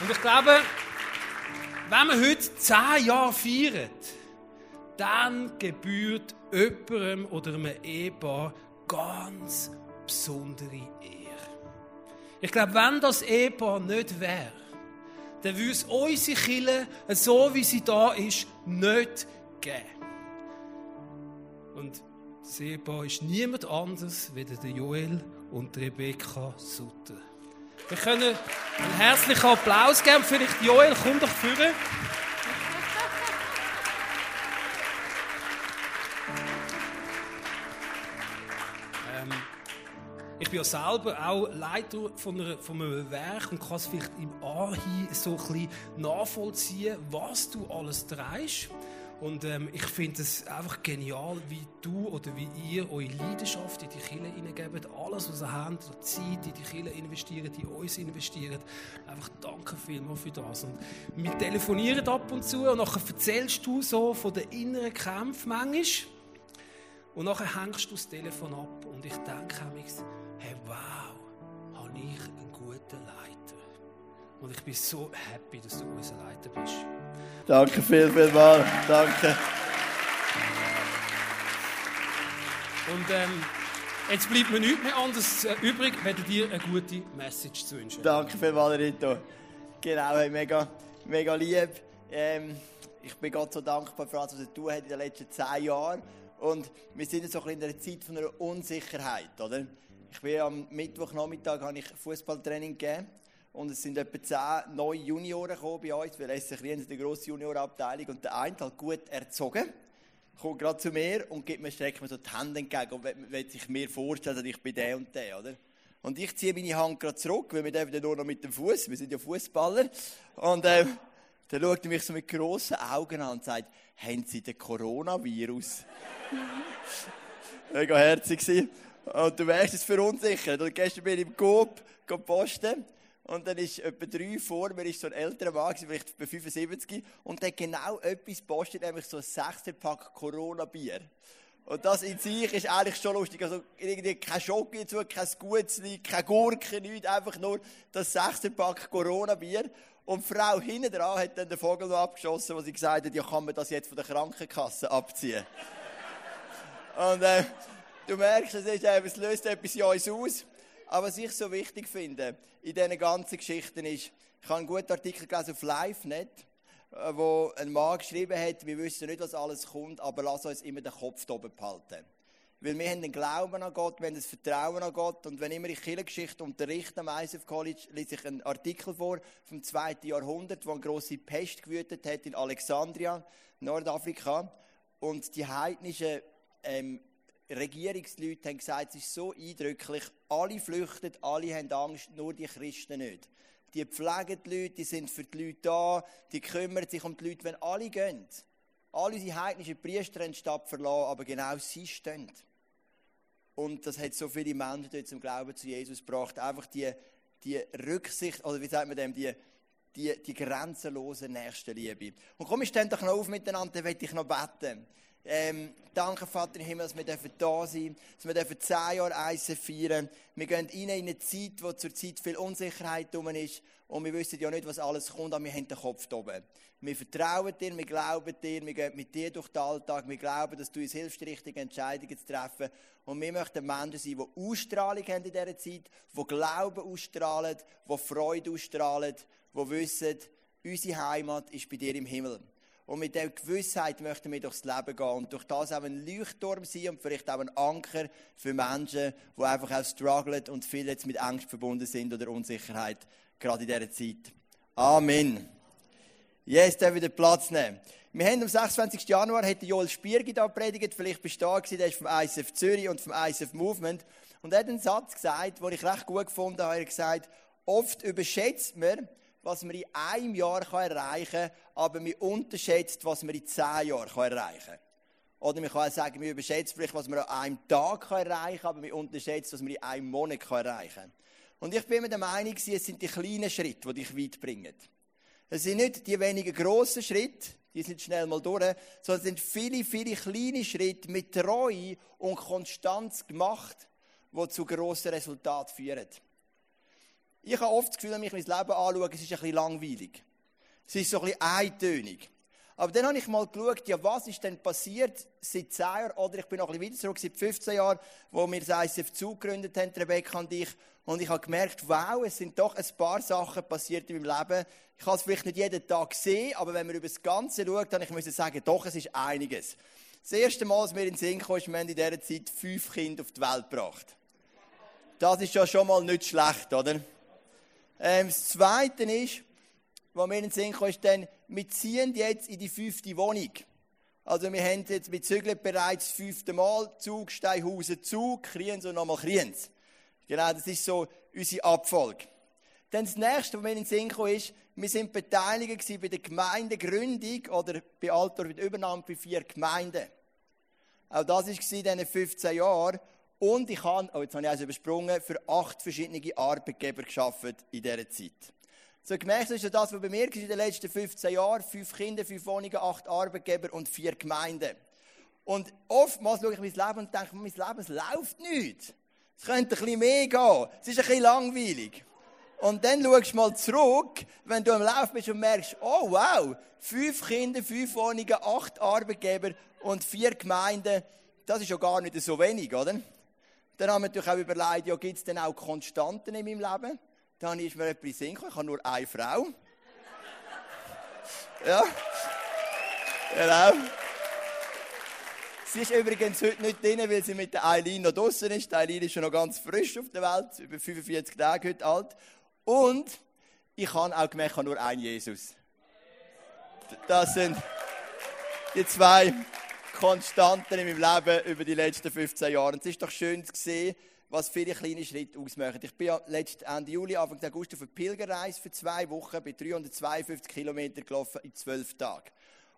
Und ich glaube, wenn wir heute zehn Jahre feiern, dann gebührt jemandem oder einem Ehepaar ganz besondere Ehre. Ich glaube, wenn das Ehepaar nicht wäre, dann würde es unsere Kille, so wie sie da ist, nicht geben. Und das Ehepaar ist niemand anders als der Joel und Rebecca Sutter. Wir können einen herzlichen Applaus geben. Vielleicht Joel, komm doch führen. Ähm, ich bin ja selber auch Leiter von, einer, von einem Werk und kann es vielleicht im Anhieb so ein bisschen nachvollziehen, was du alles trägst. Und ähm, ich finde es einfach genial, wie du oder wie ihr eure Leidenschaft in die Kirche hineingebt. Alles, was ihr habt, die Zeit in die Kirche investiert, in uns investiert. Einfach danke vielmals für das. Und wir telefonieren ab und zu und nachher erzählst du so von den inneren Kämpfen manchmal. Und nachher hängst du das Telefon ab und ich denke mir, hey, wow, habe ich einen guten Leiter. Und ich bin so happy, dass du unser Leiter bist. Danke viel, viel mal. Danke. Und ähm, jetzt bleibt mir nichts mehr anderes äh, übrig, wenn dir eine gute Message zu wünschen. Danke viel mal, Rito. Genau, hey, mega, mega lieb. Ähm, ich bin Gott so dankbar für alles, was er tun hat in den letzten zehn Jahren. Und wir sind jetzt so ein in einer Zeit von einer Unsicherheit, oder? Ich bin am Mittwochnachmittag habe ich Fußballtraining gegeben und es sind etwa zehn neue Junioren gekommen bei uns, weil es ist eine grosse Juniorabteilung und der eine halt gut erzogen kommt gerade zu mir und gibt mir, streckt mir so die Hände entgegen und will sich mir vorstellen, dass ich bin der und der, oder? Und ich ziehe meine Hand gerade zurück, weil wir dürfen nur noch mit dem Fuß, wir sind ja Fußballer. Und äh, dann schaut er mich so mit grossen Augen an und sagt, haben Sie den Coronavirus? Mega herzig Und du wärst es verunsichert. Und gestern bin ich im Coop posten. Und dann ist etwa drei vor mir ist so ein älterer Mann, vielleicht bei 75, und der genau etwas postet, nämlich so ein Sechserpack Corona-Bier. Und das in sich ist eigentlich schon lustig. Also, irgendwie kein Schock dazu, kein Gutzli, keine Gurke, nichts. Einfach nur das Sechserpack Corona-Bier. Und die Frau hinten dran hat dann den Vogel noch abgeschossen, wo sie gesagt hat, ja, kann man das jetzt von der Krankenkasse abziehen? Und, äh, du merkst, es, ist, äh, es löst etwas in uns aus. Aber was ich so wichtig finde in diesen ganzen Geschichten ist, ich habe einen guten Artikel gelesen auf LiveNet, äh, wo ein Mann geschrieben hat, wir wissen nicht, was alles kommt, aber lass uns immer den Kopf oben behalten. Weil wir haben den Glauben an Gott, wir haben das Vertrauen an Gott. Und wenn ich immer die Kirchengeschichte unterrichte am ISF College, lese ich einen Artikel vor vom 2. Jahrhundert, wo eine grosse Pest gewütet hat in Alexandria, Nordafrika. Und die heidnischen ähm, Regierungsleute haben gesagt, es ist so eindrücklich, alle flüchten, alle haben Angst, nur die Christen nicht. Die pflegen die Leute, die sind für die Leute da, die kümmern sich um die Leute, wenn alle gehen. Alle unsere heidnischen Priester haben die Stadt verlassen, aber genau sie stehen. Und das hat so viele Menschen dort zum Glauben zu Jesus gebracht. Einfach die, die Rücksicht, oder wie sagt man dem, die, die, die grenzenlose Nächstenliebe. Und komm, wir stehen doch noch auf miteinander, dann möchte ich noch beten. Ähm, danke, Vater im Himmel, dass wir da sein dürfen, dass wir zehn Jahre Eisen feiern. Wir gehen rein in eine Zeit, wo zur Zeit viel Unsicherheit drum ist und wir wissen ja nicht, was alles kommt, aber wir haben den Kopf oben. Wir vertrauen dir, wir glauben dir, wir gehen mit dir durch den Alltag, wir glauben, dass du uns hilfst, richtige Entscheidungen zu treffen und wir möchten Menschen sein, die Ausstrahlung haben in dieser Zeit, die Glauben ausstrahlen, die Freude ausstrahlen, die wissen, unsere Heimat ist bei dir im Himmel. Und mit dieser Gewissheit möchten wir durchs Leben gehen und durch das auch ein Leuchtturm sein und vielleicht auch ein Anker für Menschen, die einfach auch strugglen und viel jetzt mit Angst verbunden sind oder Unsicherheit, gerade in dieser Zeit. Amen. Jetzt darf wieder Platz nehmen. Wir haben am 26. Januar hat Joel Spiergi da predigt, vielleicht bist du da gewesen, der ist vom ISF Zürich und vom ISF Movement. Und er hat einen Satz gesagt, den ich recht gut gefunden habe. Er hat gesagt, oft überschätzt man, was man in einem Jahr erreichen kann, aber man unterschätzt, was man in zehn Jahren erreichen kann. Oder man kann auch sagen, man überschätzt vielleicht, was man an einem Tag erreichen kann, aber man unterschätzt, was man in einem Monat erreichen kann. Und ich bin immer der Meinung, es sind die kleinen Schritte, die dich weit bringen. Es sind nicht die wenigen grossen Schritte, die sind schnell mal durch, sondern es sind viele, viele kleine Schritte mit Treue und Konstanz gemacht, die zu grossen Resultaten führen. Ich habe oft das Gefühl, wenn ich mein Leben anschaue, es ist ein bisschen langweilig. Es ist so ein bisschen eintönig. Aber dann habe ich mal geschaut, ja, was ist denn passiert seit 10 Jahren, oder ich bin noch ein bisschen zurück, seit 15 Jahren, wo wir das ICF zugegründet haben, Rebecca und ich. Und ich habe gemerkt, wow, es sind doch ein paar Sachen passiert in meinem Leben. Ich habe es vielleicht nicht jeden Tag gesehen, aber wenn man über das Ganze schaut, dann ich muss sagen, doch, es ist einiges. Das erste Mal, als wir in den Sinn kamen, ist, wir haben in dieser Zeit fünf Kinder auf die Welt gebracht. Das ist ja schon mal nicht schlecht, oder? Ähm, das Zweite ist, was mir in den Sinn kam, ist dann, wir ziehen jetzt in die fünfte Wohnung. Also wir haben jetzt, wir zügeln bereits das fünfte Mal, Zug, Steinhausen, Zug, Kriens und nochmal Kriens. Genau, das ist so unsere Abfolge. Dann das nächste, was mir in den Sinn kam, ist, wir sind beteiligt bei der Gemeindegründung oder bei Altdorf mit Übernahme bei vier Gemeinden. Auch das war in diesen 15 Jahren. Und ich habe, oh, jetzt habe ich eins übersprungen, für acht verschiedene Arbeitgeber geschafft in dieser Zeit. So gemerkt ist das, was bei mir in den letzten 15 Jahren. Fünf Kinder, fünf Wohnungen, acht Arbeitgeber und vier Gemeinden. Und oftmals schaue ich mein Leben und denke, mein Leben es läuft nicht. Es könnte ein bisschen mehr gehen. Es ist ein bisschen langweilig. Und dann schaust du mal zurück, wenn du am Lauf bist und merkst, oh wow, fünf Kinder, fünf Wohnungen, acht Arbeitgeber und vier Gemeinden. Das ist ja gar nicht so wenig, oder? Dann haben wir natürlich auch überlegt, ja, gibt es denn auch Konstanten in meinem Leben? Dann ist mir etwas sinken, ich habe nur eine Frau. ja. Genau. Sie ist übrigens heute nicht drin, weil sie mit der Eileen noch draußen ist. Die Eileen ist schon noch ganz frisch auf der Welt, über 45 Tage heute alt. Und ich habe auch gemerkt, ich habe nur einen Jesus. Das sind die zwei Konstanten in meinem Leben über die letzten 15 Jahre. Und es ist doch schön zu sehen, was viele kleine Schritte ausmachen. Ich bin ja letzten Ende Juli, Anfang August auf einer Pilgerreise für zwei Wochen, bin 352 Kilometer gelaufen in zwölf Tagen.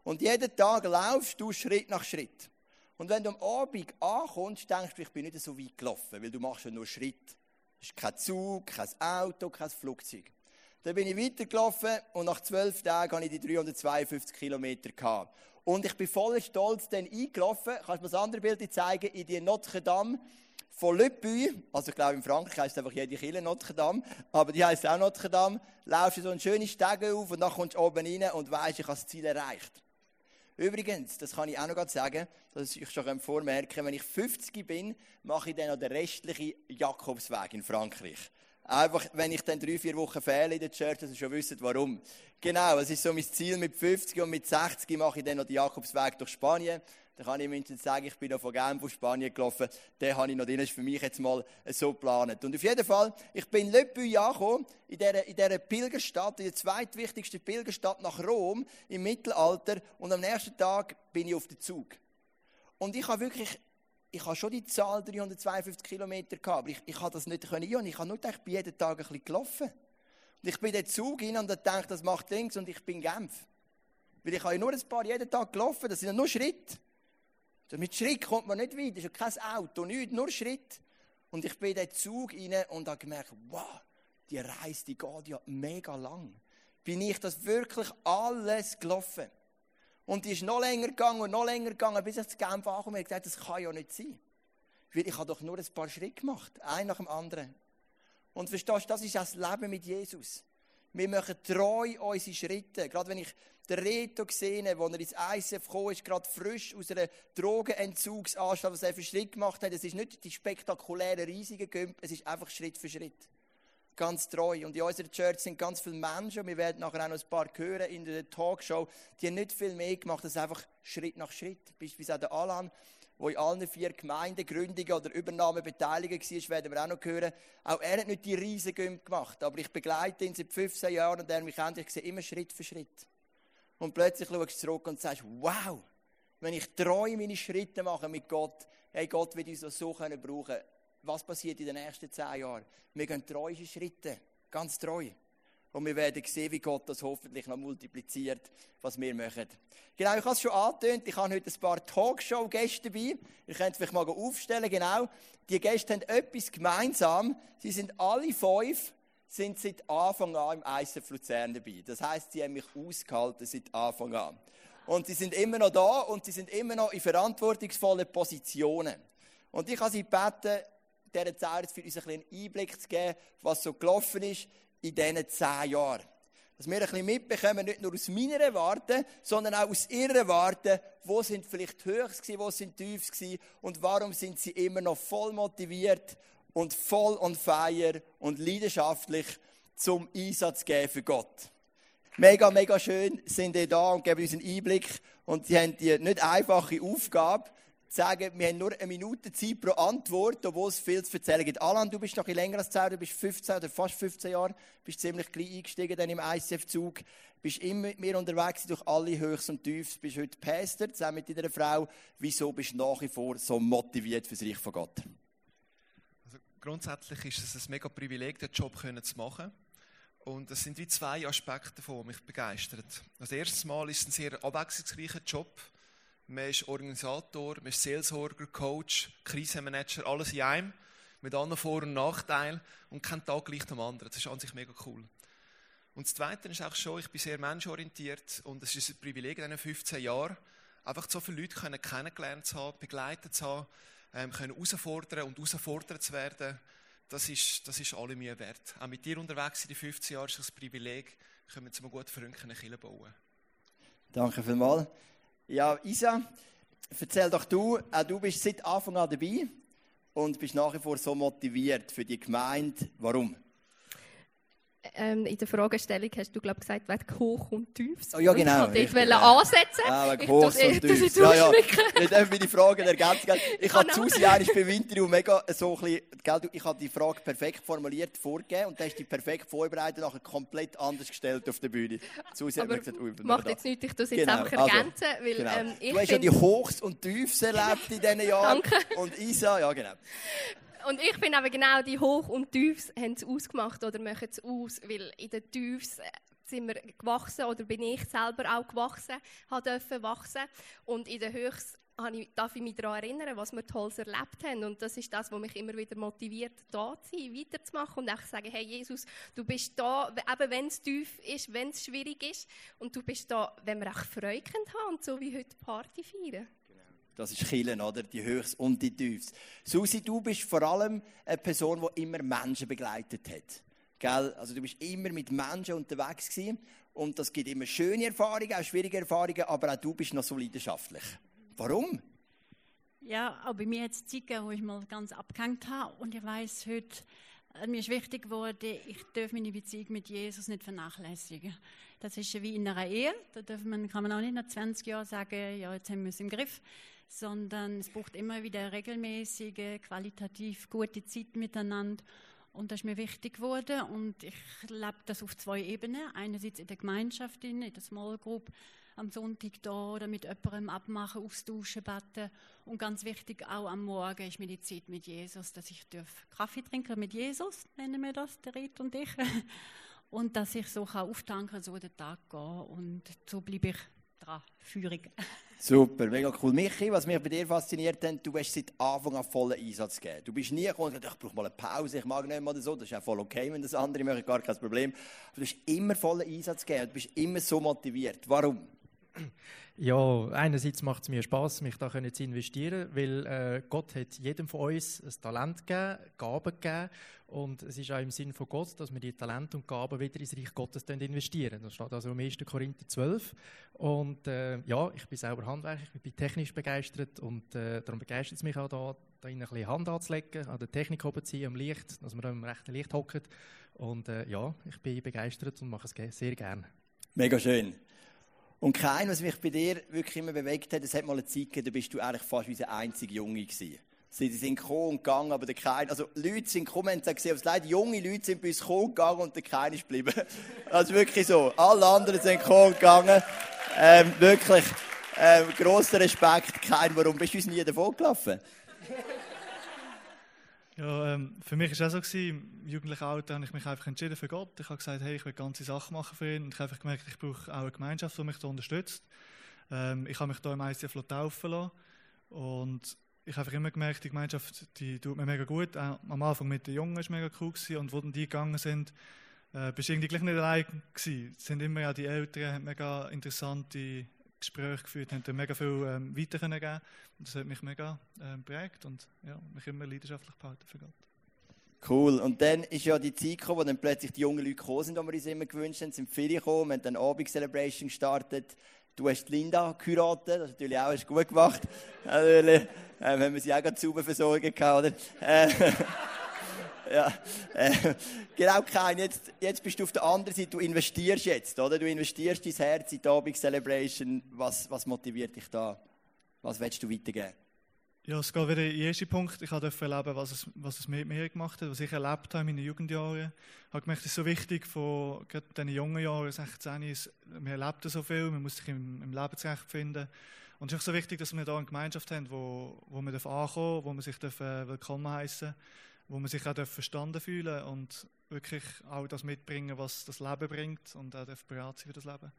Und jeden Tag laufst du Schritt nach Schritt. Und wenn du am Abend ankommst, denkst du, ich bin nicht so weit gelaufen, weil du machst ja nur Schritt. Es ist kein Zug, kein Auto, kein Flugzeug. Dann bin ich weitergelaufen und nach zwölf Tagen hatte ich die 352 Kilometer. Gehabt. Und ich bin voller Stolz dann eingelaufen. Kannst du mir das andere Bild zeigen? In die Notre Dame von Le also ich glaube in Frankreich heisst es einfach jede Kille Notre Dame, aber die heisst auch Notre Dame, laufst du so einen schönen Stege auf und dann kommst du oben rein und weisst, ich habe das Ziel erreicht. Übrigens, das kann ich auch noch sagen, dass ich schon vormerken wenn ich 50 bin, mache ich dann noch den restlichen Jakobsweg in Frankreich. Einfach, wenn ich dann drei, vier Wochen fehle in der Church, dass ihr schon wisst, warum. Genau, es ist so mein Ziel mit 50 und mit 60 mache ich dann noch den Jakobsweg durch Spanien. Da kann ich mindestens sagen, ich bin noch von Genf auf Spanien gelaufen. Den habe ich noch drin. Das ist für mich jetzt mal so geplant. Und auf jeden Fall, ich bin in Le angekommen, in dieser, in dieser Pilgerstadt, in der zweitwichtigsten Pilgerstadt nach Rom im Mittelalter. Und am nächsten Tag bin ich auf dem Zug. Und ich habe wirklich, ich habe schon die Zahl 352 Kilometer gehabt, aber ich, ich habe das nicht können. Und ich habe nur gedacht, ich bin jeden Tag ein bisschen gelaufen. Und ich bin in den Zug rein und dachte, das macht links und ich bin in Genf. Weil ich habe nur ein paar jeden Tag gelaufen, das sind nur Schritte. Mit Schritt kommt man nicht weit, das ist ja kein Auto, nichts, nur Schritt. Und ich bin in den Zug rein und habe gemerkt, wow, die Reise, die geht ja mega lang. Bin ich das wirklich alles gelaufen? Und die ist noch länger gegangen und noch länger gegangen, bis ich zu Genf angekommen und gesagt, das kann ja nicht sein. Weil ich habe doch nur ein paar Schritte gemacht, ein nach dem anderen. Und verstehst du, das ist das Leben mit Jesus. Wir machen treu unsere Schritte. Gerade wenn ich den Reto gesehen habe, als er ins ICF gekommen ist, gerade frisch aus einer Drogenentzugsanstalt, was er für Schritt gemacht hat. Es ist nicht die spektakuläre, riesige Gümp, es ist einfach Schritt für Schritt. Ganz treu. Und in unserer Church sind ganz viele Menschen, wir werden nachher auch noch ein paar hören in der Talkshow, die haben nicht viel mehr gemacht, als einfach Schritt nach Schritt. Beispielsweise auch der Alan, wo in allen vier Gemeindegründungen oder Übernahmen beteiligt war, werden wir auch noch hören. Auch er hat nicht die riesigen gemacht, aber ich begleite ihn seit 15 Jahren und er mich endlich sehe immer Schritt für Schritt. Und plötzlich schaust du zurück und sagst, wow, wenn ich treu meine Schritte mache mit Gott, hey, Gott wird uns das so können brauchen. Was passiert in den nächsten zehn Jahren? Wir gehen treue Schritte, ganz treu. Und wir werden sehen, wie Gott das hoffentlich noch multipliziert, was wir machen. Genau, ich habe es schon angetönt. Ich habe heute ein paar Talkshow-Gäste dabei. Ihr könnt vielleicht mal aufstellen. Genau. Die Gäste haben etwas gemeinsam. Sie sind alle fünf, sind seit Anfang an im ISF Luzern dabei. Das heisst, sie haben mich ausgehalten seit Anfang an. Und sie sind immer noch da und sie sind immer noch in verantwortungsvollen Positionen. Und ich habe sie gebeten, dieser Zeit für uns einen Einblick zu geben, was so gelaufen ist in diesen zehn Jahren. Dass wir ein bisschen mitbekommen, nicht nur aus meiner Warte, sondern auch aus ihrer Warte, wo sind vielleicht Höchst wo sind Tiefs und warum sind sie immer noch voll motiviert und voll on fire und leidenschaftlich zum Einsatz geben für Gott. Mega, mega schön sind ihr da und geben uns einen Einblick. Und sie haben die nicht einfache Aufgabe, sagen, wir haben nur eine Minute Zeit pro Antwort, obwohl es viel zu erzählen gibt. Alan, du bist noch ein länger als 10, du bist 15 oder fast 15 Jahre, bist ziemlich klein eingestiegen dann im ICF-Zug, bist immer mit mir unterwegs durch alle Höchst und Tiefs, bist heute Pastor, zusammen mit deiner Frau. Wieso bist du nach wie vor so motiviert für das Reich von Gott? Also grundsätzlich ist es ein mega Privileg, den Job zu machen. Und es sind wie zwei Aspekte davon, die mich begeistern. Das erste Mal ist es ein sehr abwechslungsreicher Job. Man ist Organisator, man ist Seelsorger, Coach, Krisenmanager, alles in einem, mit allen Vor- und Nachteilen und kein Tag gleich dem anderen. Das ist an sich mega cool. Und das Zweite ist auch schon, ich bin sehr menschorientiert und es ist ein Privileg in diesen 15 Jahren, einfach so viele Leute können kennengelernt zu haben, begleitet zu haben, ähm, können herausfordern und herausfordert zu werden das ist, das ist alle mir wert. Auch mit dir unterwegs in den 15 Jahren ist es ein Privileg, können wir zu einem guten Freund bauen. Danke vielmals. Ja, Isa, erzähl doch du, auch du bist seit Anfang an dabei und bist nach wie vor so motiviert für die Gemeinde. Warum? Ähm, in der Fragestellung hast du, glaube ich, gesagt, wegen hoch und tief. Oh, ja, genau. Und ich wollte ja. ansetzen. Ah, wegen hoch und tief. Ja, ja. Ich darf meine Frage ergänzen. Ich habe zu sehr bei Winter mega so ein bisschen, ich habe die Frage perfekt formuliert vorgegeben und dann hast du die perfekt vorbereitet, nachher komplett anders gestellt auf der Bühne. Susi hat mir gesagt, ui, macht jetzt nichts, ich es jetzt genau. einfach also, ergänzen, weil genau. ähm, ich Du hast ja die Hochs und Tiefs erlebt in diesen Jahren. Danke. Und Isa, ja genau. Und ich finde aber genau die Hoch- und Tiefs haben es ausgemacht oder machen es aus, weil in den Tiefs äh, sind wir gewachsen oder bin ich selber auch gewachsen, durfte wachsen. Und in den Höchst darf ich mich daran erinnern, was wir Tolles erlebt haben. Und das ist das, was mich immer wieder motiviert, da zu sein, weiterzumachen und auch zu sagen, hey Jesus, du bist da, eben wenn es tief ist, wenn es schwierig ist. Und du bist da, wenn wir auch Freude haben und so wie heute Party feiern. Das ist Killen, oder? Die Höchst und die Tiefs. Susi, du bist vor allem eine Person, die immer Menschen begleitet hat. Gell? Also du bist immer mit Menschen unterwegs gewesen. Und das gibt immer schöne Erfahrungen, auch schwierige Erfahrungen, aber auch du bist noch so leidenschaftlich. Warum? Ja, auch bei mir hat es Zeit gegeben, wo ich mal ganz abgehängt habe. Und ich weiß heute, äh, mir ist wichtig geworden, ich darf meine Beziehung mit Jesus nicht vernachlässigen. Das ist wie in einer Ehe. Da darf man, kann man auch nicht nach 20 Jahren sagen, ja, jetzt haben wir es im Griff sondern es braucht immer wieder regelmäßige, qualitativ gute Zeit miteinander. Und das ist mir wichtig geworden und ich lebe das auf zwei Ebenen. Einerseits in der Gemeinschaft, in der Small Group, am Sonntag da oder mit jemandem abmachen, austauschen, beten. Und ganz wichtig auch am Morgen ist mir die Zeit mit Jesus, dass ich Kaffee trinken mit Jesus, nennen wir das, der Ritt und ich. Und dass ich so kann auftanken, so den Tag gehen und so bleibe ich dran, Führung. Super, mega cool. Michi, was mich bei dir fasziniert hat, du hast seit Anfang an vollen Einsatz gegeben. Du bist nie gekommen und gesagt, ich brauche mal eine Pause, ich mag nicht mehr oder so. Das ist auch voll okay, wenn das andere möchte, gar kein Problem. Aber du hast immer vollen Einsatz gegeben du bist immer so motiviert. Warum? Ja, einerseits macht es mir Spaß, mich da zu investieren, weil äh, Gott hat jedem von uns ein Talent gegeben, Gaben gegeben und es ist auch im Sinn von Gott, dass wir die Talente und Gaben wieder ins Reich Gottes investieren. Das steht also im 1. Korinther 12. Und äh, ja, ich bin selber Handwerker, ich bin technisch begeistert und äh, darum begeistert es mich auch da, da ein bisschen Hand anzulegen, an der Technik oben am Licht, dass man da im rechten Licht hockt. Und äh, ja, ich bin begeistert und mache es sehr gerne. Mega schön. Und kein, was mich bei dir wirklich immer bewegt hat, es hat mal eine Zeit gegeben, da bist du eigentlich fast wie der einzige Junge gewesen. Sie sind gekommen und gegangen, aber der Kein, also Leute sind gekommen und haben leider junge Leute sind bei uns gekommen und gegangen und der Kein ist geblieben. Also wirklich so. Alle anderen sind gekommen und gegangen. Ähm, wirklich, ähm, grosser Respekt. Kein, warum bist du uns nie davon gelaufen? Ja, ähm, für mich war es auch so, im jugendlichen Alter habe ich mich einfach entschieden für Gott. Ich habe gesagt, hey, ich will ganze Sachen machen für ihn. Und ich habe einfach gemerkt, ich brauche auch eine Gemeinschaft, die mich da unterstützt. Ähm, ich habe mich da im ICF taufen lassen. Und ich habe immer gemerkt, die Gemeinschaft, die tut mir mega gut. Auch am Anfang mit den Jungen war es mega cool gewesen. und wo dann die gegangen sind, äh, bist du irgendwie gleich nicht allein gewesen. Es sind immer ja die Eltern, haben mega interessante Gespräche geführt haben, mega viel ähm, weiter. Und das hat mich mega ähm, prägt und ja, mich immer leidenschaftlich behalten für Gott. Cool. Und dann ist ja die Zeit gekommen, wo dann plötzlich die jungen Leute gekommen sind, die wir uns immer gewünscht haben, sind viele gekommen, wir haben dann Abend-Celebration gestartet. Du hast Linda geheiratet, das ist natürlich auch hast gut gemacht. Natürlich, äh, haben wir sie auch gerade sauber versorgen? Äh, ja, äh, genau, kein. Jetzt, jetzt bist du auf der anderen Seite, du investierst jetzt, oder? Du investierst dein Herz in die Abend-Celebration. Was, was motiviert dich da? Was willst du weitergeben? Ja, es geht wieder in den ersten Punkt. Ich durfte erleben, was es, was es mit mir gemacht hat, was ich erlebt habe in meinen Jugendjahren. Ich habe gemerkt, es ist so wichtig, von diesen jungen Jahren, 16, ist, man erlebt so viel, man muss sich im, im Leben zurechtfinden. Und es ist auch so wichtig, dass wir da eine Gemeinschaft haben, wo, wo man ankommen darf, wo man sich darf, willkommen heißen wo man sich auch verstanden fühlen und wirklich auch das mitbringen, was das Leben bringt und auch bereit sein für das Leben.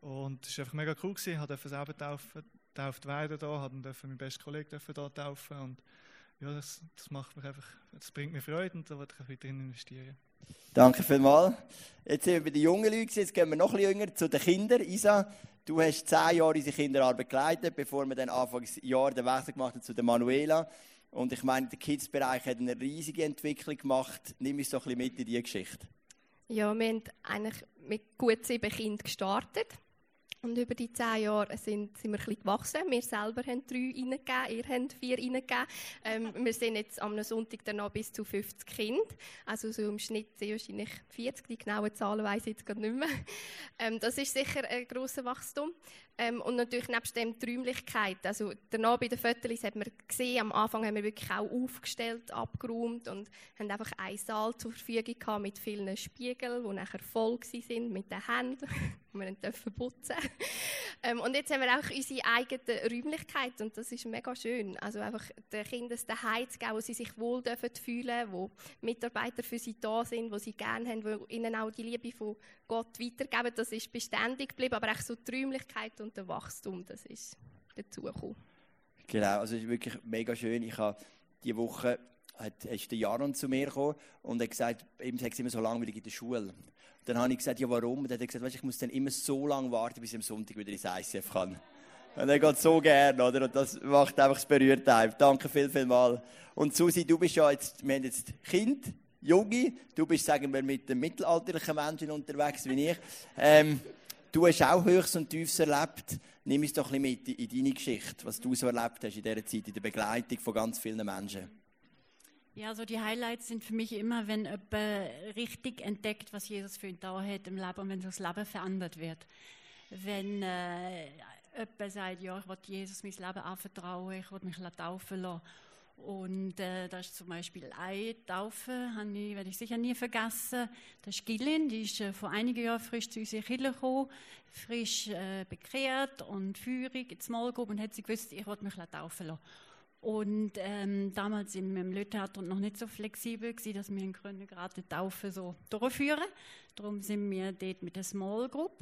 Und es war einfach mega cool. Gewesen. Ich durfte selber taufen, getauft werden da, habe meinen besten Kollegen da taufen und ja, das, das macht mich einfach, das bringt mir Freude und da wollte ich weiterhin investieren. Danke vielmals. Jetzt sind wir bei den jungen Leuten, jetzt gehen wir noch ein jünger zu den Kindern. Isa, du hast zehn Jahre unsere Kinderarbeit geleitet, bevor wir dann Anfangsjahr den Wechsel gemacht haben zu der Manuela. Und ich meine, der Kids-Bereich hat eine riesige Entwicklung gemacht. Nimm uns doch ein bisschen mit in diese Geschichte. Ja, wir haben eigentlich mit gut sieben Kindern gestartet. Und über die zehn Jahre sind, sind wir ein bisschen gewachsen. Wir selber haben drei reingegeben, ihr habt vier reingegeben. Ähm, wir sind jetzt am Sonntag danach bis zu 50 Kinder. Also so im Schnitt sind wahrscheinlich 40, die genauen Zahlen weiss ich jetzt gerade nicht mehr. Ähm, das ist sicher ein grosser Wachstum. Ähm, und natürlich nebst dem die Räumlichkeit. Also danach bei den Fotos hat man gesehen, am Anfang haben wir wirklich auch aufgestellt, abgeräumt und haben einfach einen Saal zur Verfügung gehabt mit vielen Spiegeln, die nachher voll sind mit den Händen, die wir dürfen putzen. ähm, und jetzt haben wir auch unsere eigene Räumlichkeit und das ist mega schön. Also einfach den Kindern daheim zu geben, wo sie sich wohl dürfen fühlen, wo Mitarbeiter für sie da sind, wo sie gerne haben, wo ihnen auch die Liebe von Gott weitergeben. Das ist beständig geblieben, aber auch so die Räumlichkeit und der Wachstum, das ist dazugekommen. Genau, also es ist wirklich mega schön. Ich habe diese Woche hat, ist der Jaron zu mir gekommen und hat gesagt, ihm sagt immer so langweilig in der Schule. Dann habe ich gesagt, ja warum? Und dann hat er gesagt, ich muss dann immer so lange warten, bis ich am Sonntag wieder ins ICF kann. Und er geht so gerne, oder? Und das macht einfach das berührt einem. Danke viel, viel mal. Und Susi, du bist ja jetzt, wir haben jetzt Kind, Junge. Du bist, sagen wir, mit den mittelalterlichen Menschen unterwegs wie ich. Ähm, Du hast auch Höchst und Tiefs erlebt. Nimm uns doch ein bisschen mit in deine Geschichte, was du so erlebt hast in dieser Zeit, in der Begleitung von ganz vielen Menschen. Ja, so also die Highlights sind für mich immer, wenn jemand richtig entdeckt, was Jesus für ihn da hat im Leben und wenn so das Leben verändert wird. Wenn äh, jemand sagt, ja, ich will Jesus mein Leben anvertrauen, ich will mich taufen lassen und äh, das ist zum Beispiel eine Taufe, ich, werde ich sicher nie vergessen. Das ist Gillian, die ist äh, vor einigen Jahren frisch zu unserer Kirche gekommen, frisch äh, bekehrt und feurig ins Mal gekommen und hat sie gewusst, ich wollte mich taufen lassen. Und ähm, damals im, im Lötheater noch nicht so flexibel gewesen, dass wir in Gründen gerade die Taufe so durchführen. Darum sind wir dort mit der Small Group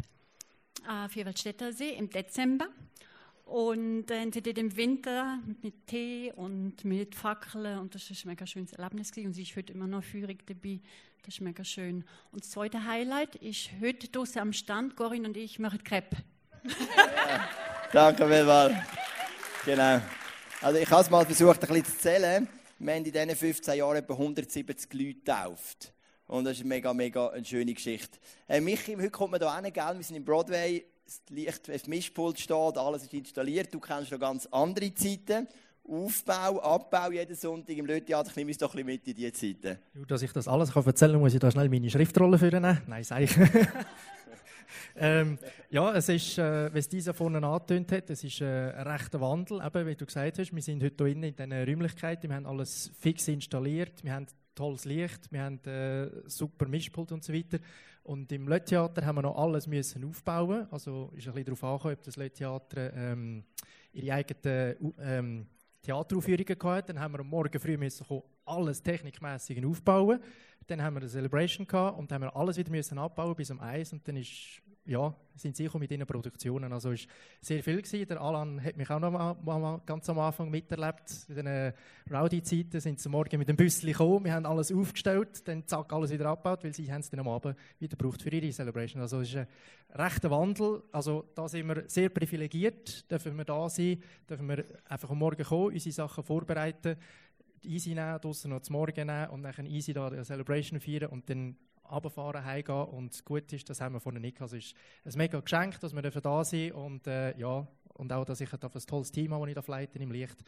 äh, Vierwaldstätter See im Dezember. Und dann sind dort im Winter mit Tee und mit Fackeln und das ist ein mega schönes Erlebnis gewesen. und sie ist heute immer noch feurig dabei. Das ist mega schön. Und das zweite Highlight ist heute draußen am Stand, Corinne und ich machen Crepe. Ja, danke vielmals. Genau. Also ich habe es mal versucht, ein bisschen zu zählen. Wir haben in diesen 15 Jahren etwa 170 Leute getauft. Und das ist eine mega, mega eine schöne Geschichte. Äh, Michi, heute kommt man hier hin, gell? Wir sind im Broadway das Licht, das Mischpult steht, alles ist installiert. Du kennst noch ganz andere Zeiten. Aufbau, Abbau jeden Sonntag im Löttheater. Ich nehme uns doch ein bisschen mit in diese Zeiten. Dass ich das alles kann erzählen kann, muss ich da schnell meine Schriftrolle führen. Nein, sage ich. ähm, ja, es ist, äh, wie es dieser vorne angetönt hat, es ist äh, ein rechter Wandel, eben, wie du gesagt hast. Wir sind heute hier in diesen Räumlichkeiten, wir haben alles fix installiert, wir haben tolles Licht, wir haben äh, super Mischpult und so weiter. Und im Löttheater haben wir noch alles müssen aufbauen. Also ist ein bisschen darauf angekommen, ob das Löttheater ähm, ihre eigenen ähm, Theateraufführungen hatte. Dann haben wir am Morgen früh müssen alles technikmäßig aufbauen. Dann haben wir eine Celebration gehabt und dann haben wir alles wieder müssen abbauen bis um eins und dann ist ja, sind sicher mit ihren Produktionen. Also es war sehr viel gewesen. Der Alan hat mich auch noch mal, mal ganz am Anfang miterlebt. In den Rowdy-Zeiten sind sie morgen mit dem Büsschen gekommen, wir haben alles aufgestellt, dann zack, alles wieder abgebaut, weil sie haben es dann am Abend wieder gebraucht für ihre Celebration. Also es ist ein rechter Wandel. Also da sind wir sehr privilegiert, dürfen wir da sein, dürfen wir einfach am Morgen kommen, unsere Sachen vorbereiten, easy nehmen, draussen noch zum Morgen nehmen und dann easy da eine Celebration feiern und dann runterfahren, heimgehen und gut ist, das haben wir vorne nicht gehabt. Es ist ein mega Geschenk, dass wir da sind und äh, ja, und auch, dass ich ein tolles Team habe, das ich leite im Licht.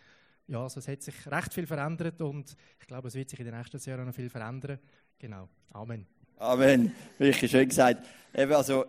Ja, also es hat sich recht viel verändert und ich glaube, es wird sich in den nächsten Jahren noch viel verändern. Genau. Amen. Amen. Wirklich schön gesagt. Eben also,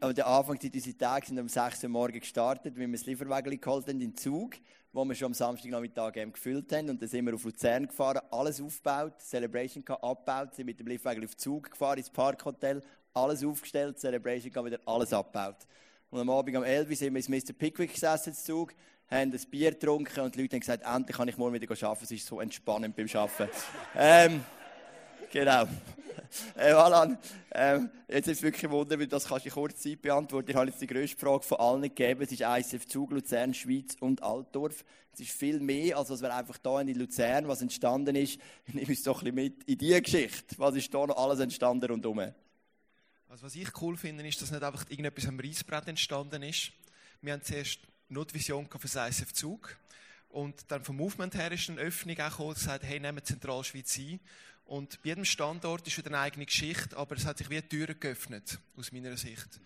am Anfang dieser Tage sind um 6 Uhr morgens gestartet, wie wir das Lieferwagen geholt haben, in den Zug wo wir schon am Samstagnachmittag gefüllt haben. Und dann sind wir auf Luzern gefahren, alles aufgebaut, Celebration abgebaut, sind mit dem Liftwagen auf Zug gefahren ins Parkhotel, alles aufgestellt, Celebration wieder alles abgebaut. Und am Abend um 11 Uhr sind wir ins Mr. Pickwick gesessen, Zug, haben ein Bier getrunken und die Leute haben gesagt, endlich kann ich morgen wieder arbeiten, es ist so entspannend beim Arbeiten. ähm, genau. Äh, Alan, äh, jetzt ist es wirklich ein Wunder, weil das kannst du in kurzer Zeit beantworten. Ich habe jetzt die grösste Frage von allen gegeben. Es ist ICF Zug, Luzern, Schweiz und Altdorf. Es ist viel mehr, als was wir einfach hier in Luzern, was entstanden ist. Nehme uns doch ein bisschen mit in diese Geschichte. Was ist da noch alles entstanden rundherum? Also was ich cool finde, ist, dass nicht einfach irgendetwas am Reisbrett entstanden ist. Wir haben zuerst nur die für das ICF Zug. Und dann vom Movement her ist eine Öffnung auch gekommen, gesagt, hey, nehmen Zentralschweiz ein. Und bei jedem Standort ist wieder eine eigene Geschichte, aber es hat sich wie Türen geöffnet, aus meiner Sicht.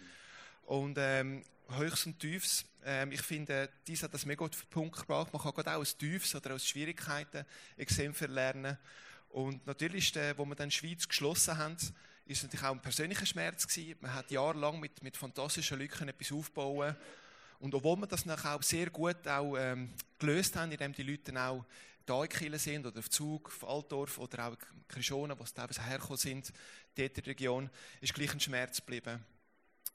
Und ähm, Höchst und Tiefs, ähm, ich finde, dies hat das mega auf den Punkt gebracht. Man kann gerade auch aus Tiefs oder aus Schwierigkeiten Exempel lernen. Und natürlich, ist, äh, wo wir dann die Schweiz geschlossen haben, ist natürlich auch ein persönlicher Schmerz gewesen. Man hat jahrelang mit, mit fantastischen Leuten etwas aufbauen und obwohl wir das nachher auch sehr gut auch, ähm, gelöst haben, indem die Leute dann auch da in Kiel sind oder auf Zug, auf Altdorf oder auch Krischonen, wo sie teilweise hergekommen sind, dort in der Region, ist gleich ein Schmerz geblieben.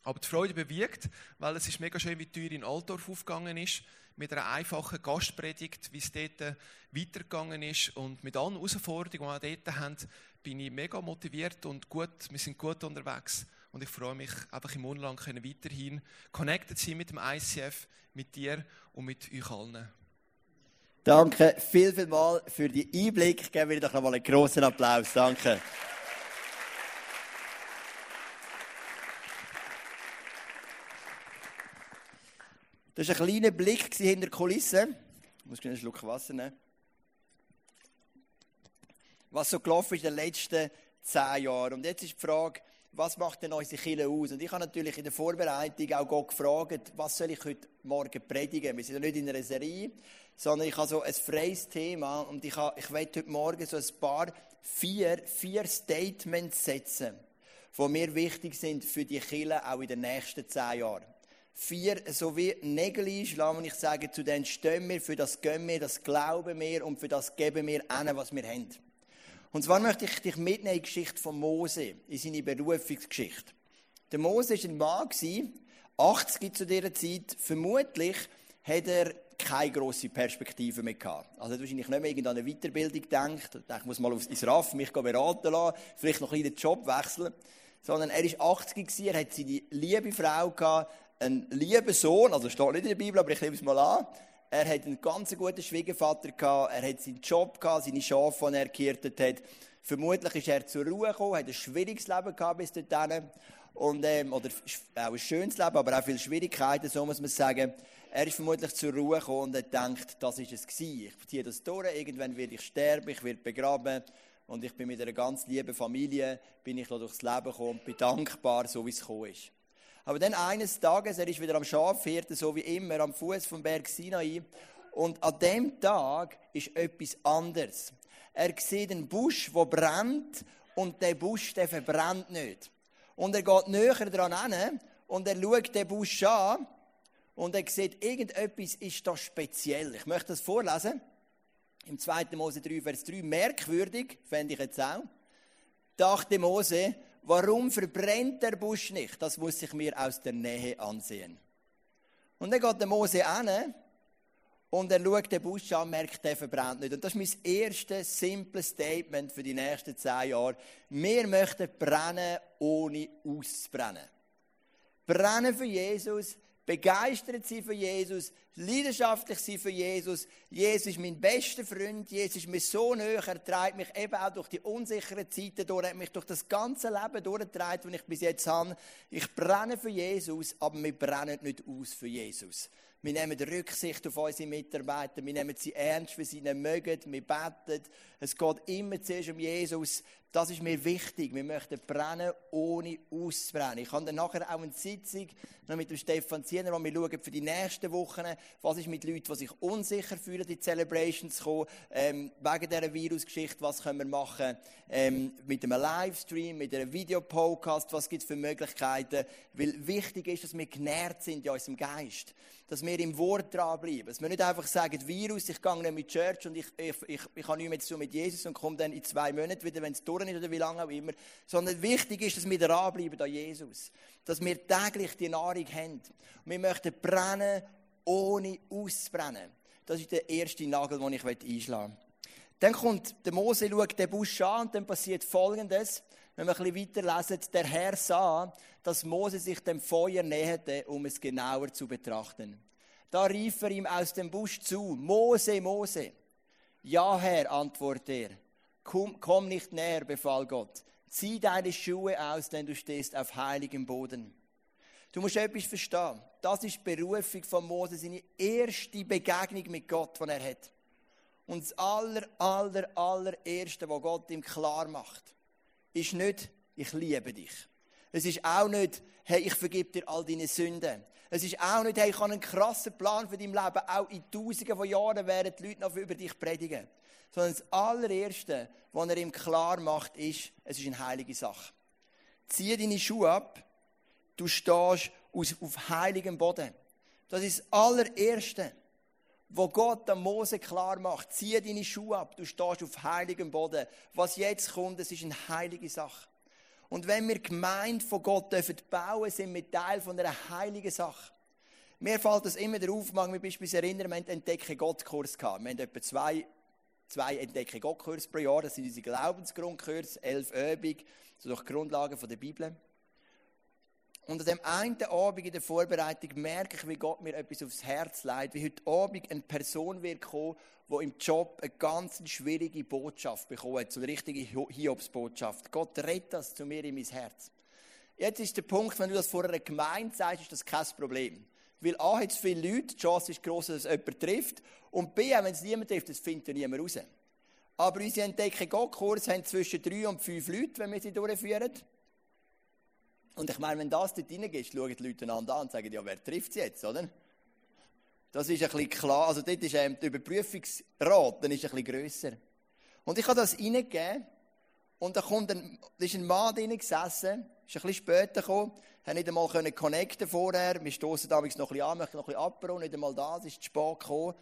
Aber die Freude bewirkt, weil es ist mega schön, wie die Tür in Altdorf aufgegangen ist, mit einer einfachen Gastpredigt, wie es dort weitergegangen ist und mit allen Herausforderungen, die wir dort haben, bin ich mega motiviert und gut, wir sind gut unterwegs und ich freue mich einfach im lang weiterhin connected sein mit dem ICF, mit dir und mit euch allen. Danke viel, viel mal für die Einblick. Geben wir doch noch mal einen großen Applaus. Danke. Das war ein kleiner Blick hinter die Kulissen. Ich muss einen Schluck Wasser nehmen. Was so gelaufen ist in den letzten zehn Jahren. Und jetzt ist die Frage, was macht denn unsere Kirche aus? Und ich habe natürlich in der Vorbereitung auch Gott gefragt, was soll ich heute Morgen predigen? Wir sind ja nicht in einer Serie, sondern ich habe so ein freies Thema und ich, habe, ich werde heute Morgen so ein paar, vier, vier Statements setzen, die mir wichtig sind für die Kirche auch in den nächsten zehn Jahren. Vier, so wie Nägel einschlagen, und ich sage, zu denen stehen wir, für das gehen wir, das glauben wir und für das geben wir an, was wir haben. Und zwar möchte ich dich mitnehmen in die Geschichte von Mose, in seine Berufungsgeschichte. Der Mose war ein Mann, 80 zu dieser Zeit. Vermutlich hat er keine grosse Perspektive mehr gehabt. Also er hat wahrscheinlich nicht mehr an eine Weiterbildung gedacht. Er ich muss mal ins RAF mich beraten lassen, vielleicht noch ein den Job wechseln. Sondern er war 80 gewesen, er hat seine liebe Frau gehabt, einen lieben Sohn, also steht nicht in der Bibel, aber ich nehme es mal an. Er hat einen ganz guten Schwiegervater gehabt, er hat seinen Job gehabt, seine Schafe, die er gehirtet hat. Vermutlich ist er zur Ruhe gekommen, hat ein schwieriges Leben gehabt bis dahin. Und, ähm, oder auch ein schönes Leben, aber auch viele Schwierigkeiten, so muss man sagen. Er ist vermutlich zur Ruhe gekommen und er denkt, das ist es gewesen. Ich ziehe das durch, irgendwann werde ich sterben, ich werde begraben. Und ich bin mit einer ganz lieben Familie, bin ich durchs Leben gekommen und bin dankbar, so wie es gekommen ist. Aber dann eines Tages, er ist wieder am Schafhirten, so wie immer, am Fuß vom Berg Sinai. Und an dem Tag ist etwas anderes. Er sieht einen Busch, der brennt, und der Busch, der verbrennt nicht. Und er geht näher dran hin und er schaut den Busch an und er sieht, irgendetwas ist da speziell. Ich möchte das vorlesen. Im 2. Mose 3, Vers 3. Merkwürdig, fände ich jetzt auch. Dachte Mose, warum verbrennt der Busch nicht? Das muss ich mir aus der Nähe ansehen. Und dann geht der Mose an und er schaut den Busch an, merkt, der verbrennt nicht. Und das ist mein erstes simples Statement für die nächsten zehn Jahre. Wir möchten brennen, ohne auszubrennen. brennen für Jesus, begeistert sein für Jesus, leidenschaftlich sein für Jesus. Jesus ist mein bester Freund, Jesus ist mir so nahe, er treibt mich eben auch durch die unsicheren Zeiten durch, er hat mich durch das ganze Leben durchgetragen, das ich bis jetzt habe. Ich brenne für Jesus, aber wir brennen nicht aus für Jesus. Wir nehmen Rücksicht auf unsere Mitarbeiter. Wir nehmen sie ernst, wie sie mögen. Wir beten. Es geht immer zuerst um Jesus. Das ist mir wichtig. Wir möchten brennen, ohne auszubrennen. Ich habe dann nachher auch eine Sitzung noch mit dem Stefan Ziener, wo wir schauen für die nächsten Wochen, was ist mit Leuten, die sich unsicher fühlen, die Celebrations zu kommen, ähm, wegen dieser Virusgeschichte, was können wir machen ähm, mit einem Livestream, mit einem Videopodcast, was gibt es für Möglichkeiten, weil wichtig ist, dass wir genährt sind in unserem Geist dass wir im Wort dranbleiben. Dass wir nicht einfach sagen, Virus, ich gehe nicht mit Church und ich, ich, ich, ich habe nichts mehr zu mit Jesus und komme dann in zwei Monaten wieder, wenn es durch ist oder wie lange auch immer. Sondern wichtig ist, dass wir dranbleiben an Jesus. Dass wir täglich die Nahrung haben. Und wir möchten brennen, ohne auszubrennen. Das ist der erste Nagel, den ich einschlagen möchte. Dann kommt der Mose, schaut den Busch an und dann passiert Folgendes. Wenn wir ein bisschen weiterlesen, der Herr sah, dass Mose sich dem Feuer näherte, um es genauer zu betrachten. Da rief er ihm aus dem Busch zu, Mose, Mose. Ja, Herr, antwortete er. Komm, komm nicht näher, befahl Gott. Zieh deine Schuhe aus, denn du stehst auf heiligem Boden. Du musst etwas verstehen. Das ist die Berufung von Mose, seine erste Begegnung mit Gott, die er hat. Und das aller, aller, allererste, was Gott ihm klar macht, ist nicht, ich liebe dich. Es ist auch nicht, hey, ich vergib dir all deine Sünden. Es ist auch nicht, hey, ich habe einen krassen Plan für dein Leben. Auch in Tausenden von Jahren werden die Leute noch über dich predigen. Sondern das allererste, was er ihm klar macht, ist, es ist eine heilige Sache. Zieh deine Schuhe ab. Du stehst auf heiligem Boden. Das ist das allererste wo Gott am Mose klar macht, zieh deine Schuhe ab, du stehst auf heiligem Boden. Was jetzt kommt, das ist eine heilige Sache. Und wenn wir Gemeinde von Gott dürfen bauen, sind wir Teil von einer heiligen Sache. Mir fällt das immer der Aufmach, mich beispielsweise erinnern, wir haben einen Entdecke Gott-Kurs gehabt. Wir haben etwa zwei, zwei Entdecke Gott-Kurs pro Jahr. Das sind unsere Glaubensgrundkurse, elf Übungen, so durch Grundlagen von der Bibel. Und an dem einen Abend in der Vorbereitung merke ich, wie Gott mir etwas aufs Herz leitet, wie heute Abend eine Person wird kommen, die im Job eine ganz schwierige Botschaft bekommen hat, so eine richtige Hiobsbotschaft. Gott rettet das zu mir in mein Herz. Jetzt ist der Punkt, wenn du das vor einer Gemeinde sagst, ist das kein Problem. Weil A hat es viele Leute, die Chance ist groß, dass es jemand trifft. Und B, wenn es niemand trifft, das findet ja niemand raus. Aber unsere Entdecken Gott-Kurs haben zwischen drei und fünf Leute, wenn wir sie durchführen. Und ich meine, wenn das dort reingeht, schauen die Leute einander an und sagen, ja, wer trifft es jetzt, oder? Das ist ein bisschen klar. Also dort ist ähm, die Überprüfungsrate ist ein bisschen grösser. Und ich habe das reingegeben und da kommt ein, da ist ein Mann drin gesessen, ist ein bisschen später gekommen, hat nicht einmal können connecten vorher. Wir stoßen damals noch ein bisschen an, möchten noch ein bisschen abbauen, nicht einmal das, ist zu spät gekommen.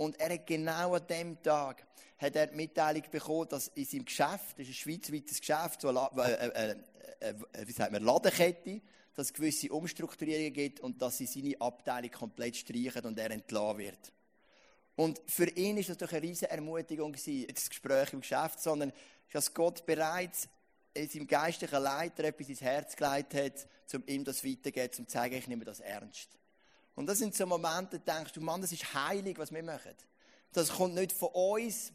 Und er hat genau an dem Tag hat er die Mitteilung bekommen, dass in seinem Geschäft, das ist ein schweizweites Geschäft, so eine, äh, äh, äh, wie sagt man, Ladenkette, dass es gewisse Umstrukturierungen gibt und dass sie seine Abteilung komplett streichen und er entlassen wird. Und für ihn ist das doch eine riesige Ermutigung gewesen, das Gespräch im Geschäft, sondern dass Gott bereits in seinem geistlichen Leiter etwas ins Herz gelegt hat, um ihm das weiterzugeben, um zu zeigen, ich nehme das ernst. Und das sind so Momente, da denkst du, Mann, das ist heilig, was wir machen. Das kommt nicht von uns,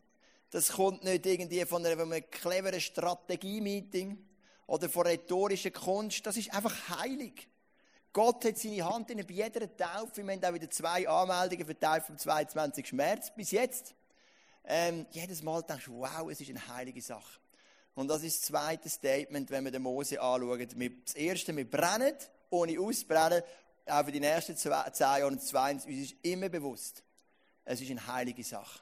das kommt nicht irgendwie von einem, einem cleveren Strategie-Meeting, oder von rhetorischer Kunst, das ist einfach heilig. Gott hat seine Hand in bei jeder Taufe. Wir haben auch wieder zwei Anmeldungen Taufe vom 22. März bis jetzt. Ähm, jedes Mal denkst du, wow, es ist eine heilige Sache. Und das ist das zweite Statement, wenn wir den Mose anschauen. Das erste, wir brennen, ohne auszubrennen. Auch für die nächsten zehn Jahre und zweitens, uns ist immer bewusst, es ist eine heilige Sache.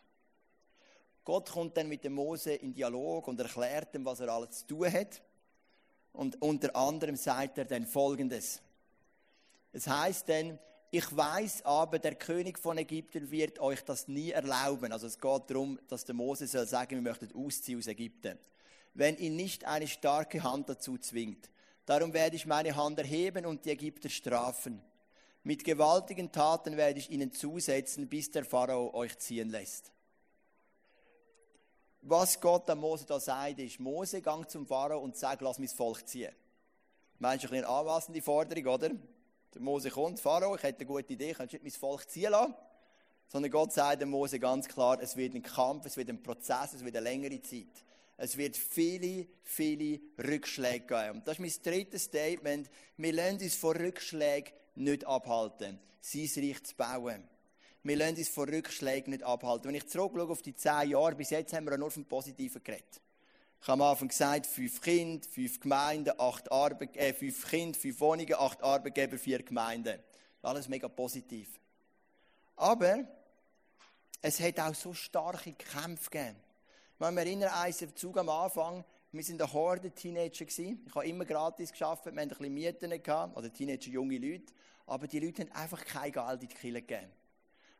Gott kommt dann mit dem Mose in Dialog und erklärt ihm, was er alles zu tun hat. Und unter anderem sagt er dann Folgendes. Es heißt denn, ich weiß aber, der König von Ägypten wird euch das nie erlauben. Also es geht darum, dass der Mose soll sagen, wir möchten ausziehen aus Ägypten. Wenn ihn nicht eine starke Hand dazu zwingt. Darum werde ich meine Hand erheben und die Ägypter strafen. Mit gewaltigen Taten werde ich ihnen zusetzen, bis der Pharao euch ziehen lässt was Gott an Mose da sagt, ist, Mose, gang zum Pharao und sag, lass mein Volk ziehen. Meinst du, eine anmassende Forderung, oder? Der Mose kommt, Pharao, ich hätte eine gute Idee, kannst nicht mein Volk ziehen lassen. Sondern Gott sagt dem Mose ganz klar, es wird ein Kampf, es wird ein Prozess, es wird eine längere Zeit. Es wird viele, viele Rückschläge geben. Und das ist mein drittes Statement. Wir lassen uns von Rückschlägen nicht abhalten, sein Reich zu bauen. Wir lassen uns von Rückschlägen nicht abhalten. Wenn ich zurückschaue auf die zehn Jahre, bis jetzt haben wir nur vom Positiven geredet. Ich habe am Anfang gesagt, fünf Kinder, fünf Gemeinden, acht Arbeit, äh, fünf Kinder, fünf Wohnungen, acht Arbeitgeber, vier Gemeinden. Alles mega positiv. Aber es hat auch so starke Kämpfe gegeben. Ich kann mich erinnern, einen Zug am Anfang, wir waren ein Horde-Teenager. Ich habe immer gratis gearbeitet, wir hatten ein bisschen Mieten, gehabt, oder Teenager, junge Leute. Aber die Leute haben einfach kein Geld in die Kirche gegeben.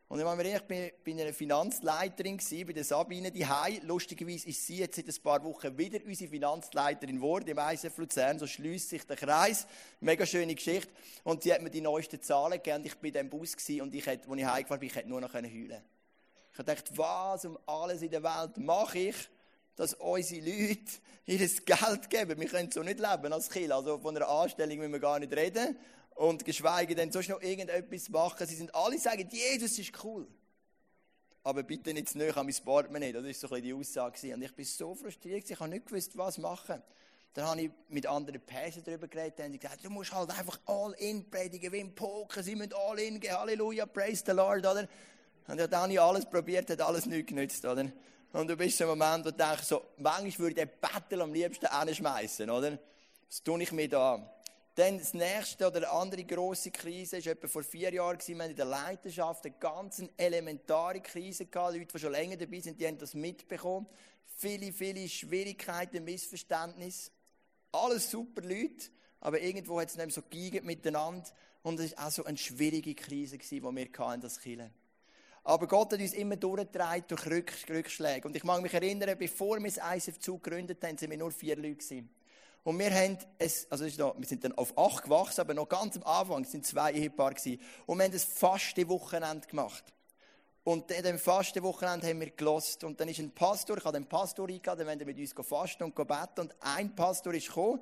Und ich, erinnere, ich bin bei einer Finanzleiterin, bei der Sabine die Lustigerweise ist sie jetzt seit ein paar Wochen wieder unsere Finanzleiterin geworden im ISF Luzern. So schließt sich der Kreis. Mega schöne Geschichte. Und sie hat mir die neuesten Zahlen gegeben. Ich war in diesem Bus und ich hätte, als ich heimgefahren bin, ich hätte nur noch heulen. Ich gedacht, was um alles in der Welt mache ich, dass unsere Leute ihr Geld geben. Wir können so nicht leben als Kind. Also von einer Anstellung müssen wir gar nicht reden und geschweige denn sonst noch irgendetwas machen. Sie sind alle sagen, Jesus ist cool. Aber bitte nicht zu nahe an mein Portemonnaie. Das war so ein bisschen die Aussage. Und ich bin so frustriert, ich habe nicht gewusst, was machen. Dann habe ich mit anderen Pässen darüber geredet und gesagt, du musst halt einfach all in predigen, wie im Poker, sie müssen all in gehen, Halleluja, praise the Lord, oder? Und dann habe ich alles probiert, hat alles nichts genützt, oder? Und du bist so ein Moment, wo du denkst, so, manchmal würde ich den Battle am liebsten anschmeißen, oder? Das tue ich mir da. Dann das nächste oder andere grosse Krise war etwa vor vier Jahren. Wir haben in der Leiterschaft eine ganz elementare Krise gehabt. Leute, die schon länger dabei sind, die haben das mitbekommen. Viele, viele Schwierigkeiten, Missverständnisse. Alles super Leute, aber irgendwo hat es nicht so geigert miteinander. Und es war auch so eine schwierige Krise, die wir hatten, das Killen. Aber Gott hat uns immer durchgetragen durch Rückschläge. Und ich mag mich erinnern, bevor wir das ISF gegründet haben, sind wir nur vier Leute gewesen. Und wir haben es, also noch, wir sind dann auf acht gewachsen, aber noch ganz am Anfang sind zwei Ehepaare gewesen. Und wir haben das faste Wochenende gemacht. Und in dem fasten Wochenende haben wir gelost. Und dann ist ein Pastor, ich habe den Pastor eingeladen, er mit uns fasten und beten. Und ein Pastor ist gekommen.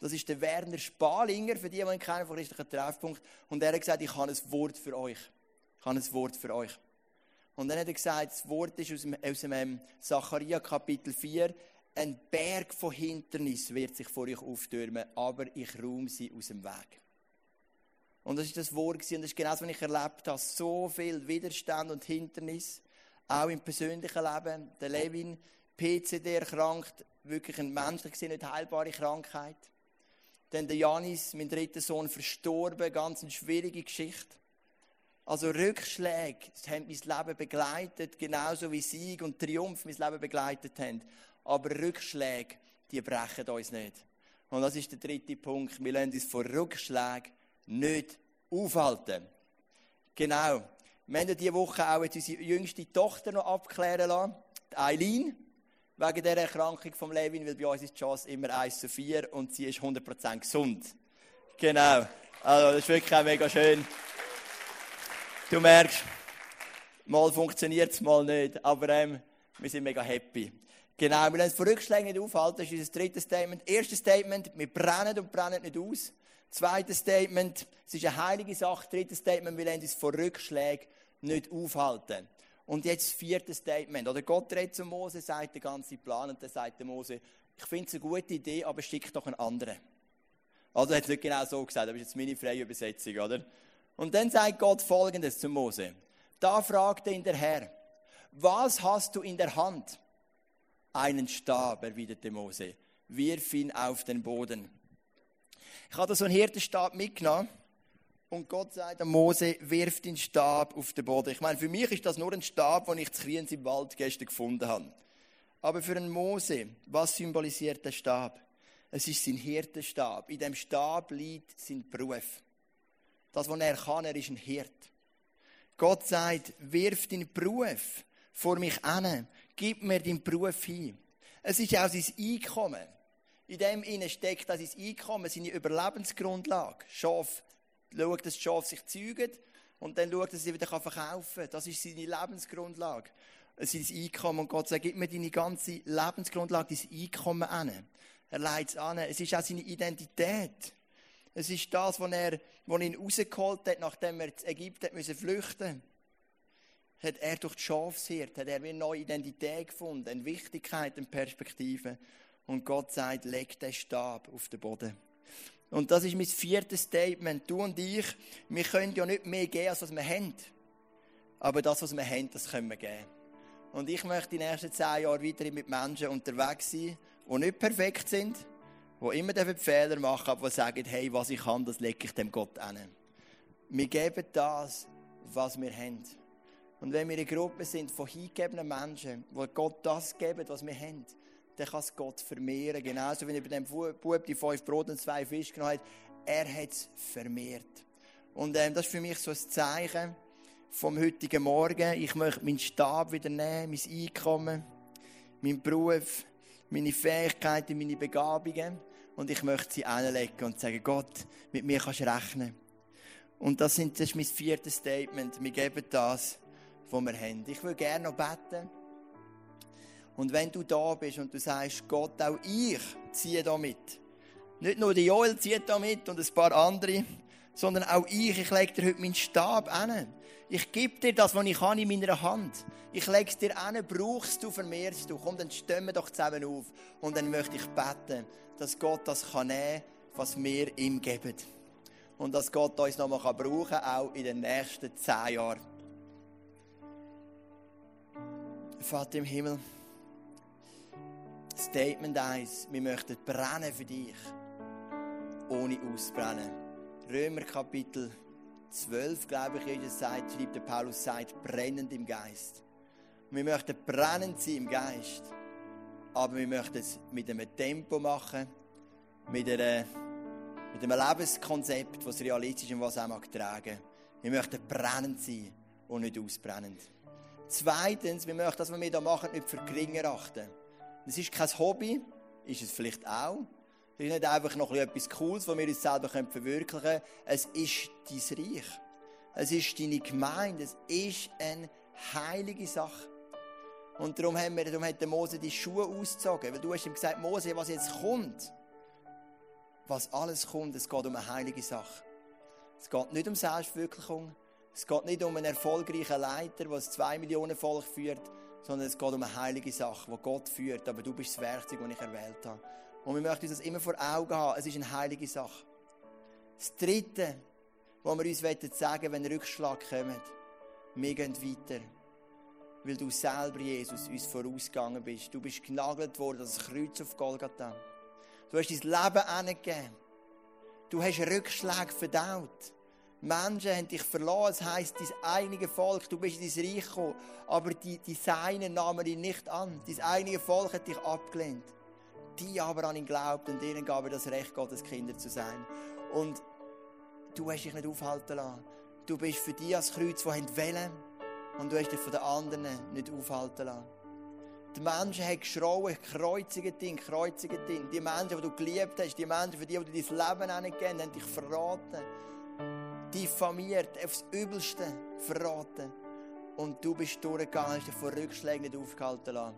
Das ist der Werner Spalinger, für die, die ihn kennen, von christlichen Treffpunkt. Und er hat gesagt, ich habe ein Wort für euch. Ich habe ein Wort für euch. Und dann hat er gesagt, das Wort ist aus dem, aus dem Zacharia Kapitel 4, ein Berg von Hindernis wird sich vor euch auftürmen, aber ich räume sie aus dem Weg. Und das ist das Wort und das ist genau das, was ich erlebt habe. So viel Widerstand und Hindernis, auch im persönlichen Leben. Der Levin, PCD erkrankt, wirklich eine menschlich nicht heilbare Krankheit. Dann der Janis, mein dritter Sohn, verstorben, ganz eine schwierige Geschichte. Also Rückschläge haben mein Leben begleitet, genauso wie Sieg und Triumph mein Leben begleitet haben. Aber Rückschläge, die brechen uns nicht. Und das ist der dritte Punkt. Wir lassen uns vor Rückschlägen nicht aufhalten. Genau. Wir haben diese Woche auch jetzt unsere jüngste Tochter noch abklären lassen, die Eileen, wegen der Erkrankung von Levin, weil bei uns ist die Chance immer 1 zu 4 und sie ist 100% gesund. Genau. Also, das ist wirklich auch mega schön. Du merkst, mal funktioniert es, mal nicht. Aber ähm, wir sind mega happy. Genau, wir lassen uns von Rückschlägen nicht aufhalten. Das ist unser drittes Statement. Erstes Statement, wir brennen und brennen nicht aus. Zweites Statement, es ist eine heilige Sache. Drittes Statement, wir lassen uns von Rückschlägen nicht aufhalten. Und jetzt das vierte Statement. Oder Gott redet zu Mose, sagt den ganzen Plan und dann sagt der Mose, ich finde es eine gute Idee, aber schick doch einen anderen. Also er hat es nicht genau so gesagt, aber das ist jetzt meine freie Übersetzung, oder? Und dann sagt Gott folgendes zu Mose. Da fragte ihn der Herr, was hast du in der Hand? Einen Stab, erwiderte Mose. Wirf ihn auf den Boden. Ich hatte so einen Hirtenstab mitgenommen. Und Gott sagt an Mose, wirf den Stab auf den Boden. Ich meine, für mich ist das nur ein Stab, den ich zu Kriens im Wald gestern gefunden habe. Aber für einen Mose, was symbolisiert der Stab? Es ist sein Hirtenstab. In dem Stab liegt sein Beruf. Das, was er kann, er ist ein Hirt. Gott sagt, wirf deinen Beruf vor mich an. Gib mir deinen Beruf hin. Es ist auch sein Einkommen. In dem innen steckt auch sein Einkommen, seine Überlebensgrundlage. Schaf, schaut, dass das Schaf sich zeugt und dann schaut, dass sie wieder verkaufen kann. Das ist seine Lebensgrundlage. Es sein Einkommen. Und Gott sagt, gib mir deine ganze Lebensgrundlage, dein Einkommen an. Er leitet es an. Es ist auch seine Identität. Es ist das, was er, was ihn rausgeholt hat, nachdem er zu Ägypten müssen flüchten hat er durch die Schafshirte, hat er eine neue Identität gefunden, eine Wichtigkeit, eine Perspektive. Und Gott sagt, leg den Stab auf den Boden. Und das ist mein viertes Statement. Du und ich, wir können ja nicht mehr geben, als was wir haben. Aber das, was wir haben, das können wir geben. Und ich möchte die nächsten zehn Jahre weiterhin mit Menschen unterwegs sein, die nicht perfekt sind, die immer Fehler machen, aber die sagen, hey, was ich kann, das lege ich dem Gott an. Wir geben das, was wir haben. Und wenn wir eine Gruppe sind von hingegebenen Menschen, die Gott das geben, was wir haben, dann kann es Gott vermehren. Genauso wie er bei dem Bub die fünf Brot und zwei Fische genommen hat. Er hat es vermehrt. Und ähm, das ist für mich so ein Zeichen vom heutigen Morgen. Ich möchte meinen Stab wieder nehmen, mein Einkommen, meinen Beruf, meine Fähigkeiten, meine Begabungen. Und ich möchte sie einlegen und sagen, Gott, mit mir kannst du rechnen. Und das, ist mein viertes Statement. Wir geben das, was wir haben. Ich will gerne noch beten. Und wenn du da bist und du sagst, Gott, auch ich ziehe da mit. Nicht nur der Joel zieht da mit und ein paar andere, sondern auch ich, ich lege dir heute meinen Stab an. Ich gebe dir das, was ich kann in meiner Hand. Ich lege es dir an, brauchst du, vermehrst du. Komm, dann stimmen wir doch zusammen auf. Und dann möchte ich beten, dass Gott das kann nehmen kann, was wir ihm geben. Und dass Gott uns nochmal brauchen kann, auch in den nächsten zehn Jahren. Vater im Himmel, Statement 1. Wir möchten brennen für dich, ohne auszubrennen. Römer Kapitel 12, glaube ich, ist es sagt, schreibt der Paulus, sagt, brennend im Geist. wir möchten brennend sein im Geist, aber wir möchten es mit einem Tempo machen, mit, einer, mit einem Lebenskonzept, das realistisch und was auch mag tragen. Wir möchten brennend sein und nicht ausbrennend. Zweitens, wir möchten das, was wir hier machen, nicht für gering erachten. Das ist kein Hobby, ist es vielleicht auch. Es ist nicht einfach noch etwas Cooles, das wir uns selber verwirklichen können. Es ist dein Reich. Es ist deine Gemeinde. Es ist eine heilige Sache. Und darum, haben wir, darum hat der Mose die Schuhe ausgezogen. Weil du hast ihm gesagt, Mose, was jetzt kommt, was alles kommt, es geht um eine heilige Sache. Es geht nicht um Selbstverwirklichung. Es geht nicht um einen erfolgreichen Leiter, der zwei Millionen Volk führt sondern es geht um eine heilige Sache, die Gott führt, aber du bist das Werkzeug, das ich erwählt habe. Und wir möchten uns das immer vor Augen haben, es ist eine heilige Sache. Das Dritte, was wir uns sagen wenn Rückschlag kommt, wir gehen weiter. Weil du selber, Jesus, uns vorausgegangen bist. Du bist genagelt worden, das Kreuz auf Golgatha. Du hast dein Leben angegeben. Du hast Rückschläge verdaut. Menschen haben dich verloren. Es heisst, dein einige Volk, du bist in dein Reich gekommen, aber die, die Seinen nahmen ihn nicht an. Dein einige Volk hat dich abgelehnt. Die aber an ihn glaubt und ihnen gab er das Recht, Gottes Kinder zu sein. Und du hast dich nicht aufhalten lassen. Du bist für die als Kreuz, die wollen, und du hast dich von den anderen nicht aufhalten lassen. Die Menschen haben geschrauen, kreuzigt ihn, kreuzigt ihn. Die Menschen, die du geliebt hast, die Menschen, für die, die du dein Leben angegeben haben dich verraten diffamiert, aufs Übelste verraten. Und du bist durchgegangen, hast dich vor Rückschlägen nicht aufgehalten lassen.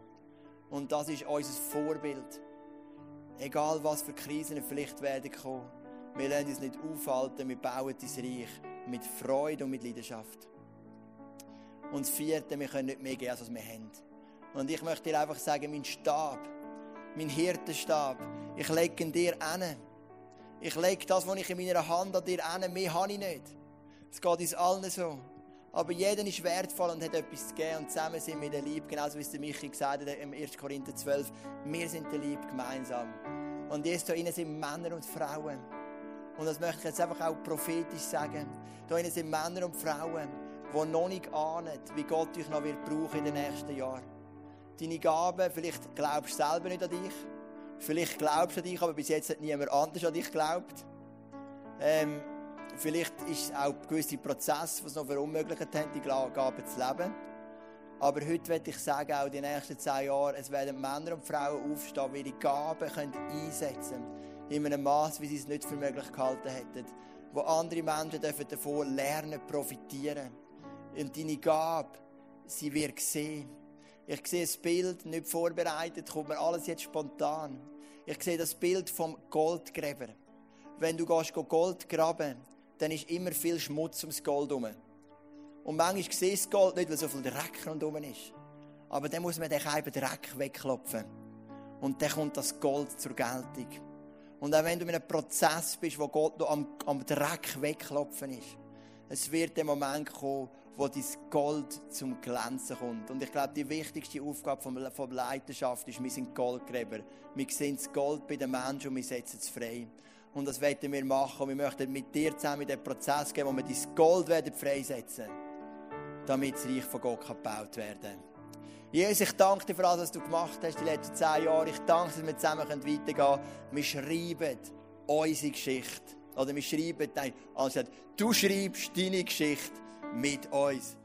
Und das ist unser Vorbild. Egal was für Krisen vielleicht werden kommen, wir lassen uns nicht aufhalten, wir bauen dein Reich mit Freude und mit Leidenschaft. Und das vierte, wir können nicht mehr geben, als wir haben. Und ich möchte dir einfach sagen, mein Stab, mein Hirtenstab, ich lege ihn dir an. Ich lege das, was ich in meiner Hand an dir an, mehr habe ich nicht. Es geht uns allen so. Aber jeder ist wertvoll und hat etwas zu geben. Und zusammen sind wir der Lieb, genauso wie es Michi gesagt hat im 1. Korinther 12. Wir sind der Lieb gemeinsam. Und jetzt hier sind Männer und Frauen. Und das möchte ich jetzt einfach auch prophetisch sagen. Hier sind Männer und Frauen, die noch nicht ahnen, wie Gott euch noch wird brauchen in den nächsten Jahren. Deine Gaben, vielleicht glaubst du selber nicht an dich. Vielleicht glaubst du an dich, aber bis jetzt hat niemand anders an dich geglaubt. Ähm, vielleicht ist es auch gewisse Prozesse, die es noch verunmöglicht haben, die Gaben zu leben. Aber heute werde ich sagen, auch die nächsten zehn Jahre, es werden Männer und Frauen aufstehen, die ihre Gaben können einsetzen können. In einem Maß, wie sie es nicht für möglich gehalten hätten. Wo andere Menschen dürfen davon lernen, profitieren. Und deine Gabe, sie wird sehen. Ich sehe das Bild, nicht vorbereitet, kommt mir alles jetzt spontan. Ich sehe das Bild vom Goldgräber. wenn du gehst, Gold graben dann ist immer viel Schmutz ums Gold herum. Und manchmal sieht das Gold nicht, weil so viel Dreck rundherum ist. Aber dann muss man den eben Dreck wegklopfen. Und dann kommt das Gold zur Geltung. Und auch wenn du in einem Prozess bist, wo Gott noch am, am Dreck wegklopfen ist, es wird der Moment kommen, wo dein Gold zum Glänzen kommt. Und ich glaube, die wichtigste Aufgabe von, von Leidenschaft ist, wir sind Goldgräber. Wir sehen das Gold bei den Menschen und wir setzen es frei. Und das werden wir machen. Und wir möchten mit dir zusammen in den Prozess gehen, wo wir dein Gold freisetzen damit das Reich von Gott gebaut werden kann. Jesus, ich danke dir für alles, was du gemacht hast die letzten zehn Jahre. Ich danke, dass wir zusammen weitergehen können. Wir schreiben unsere Geschichte. Oder wir schreiben, nein, also du schreibst deine Geschichte mit uns.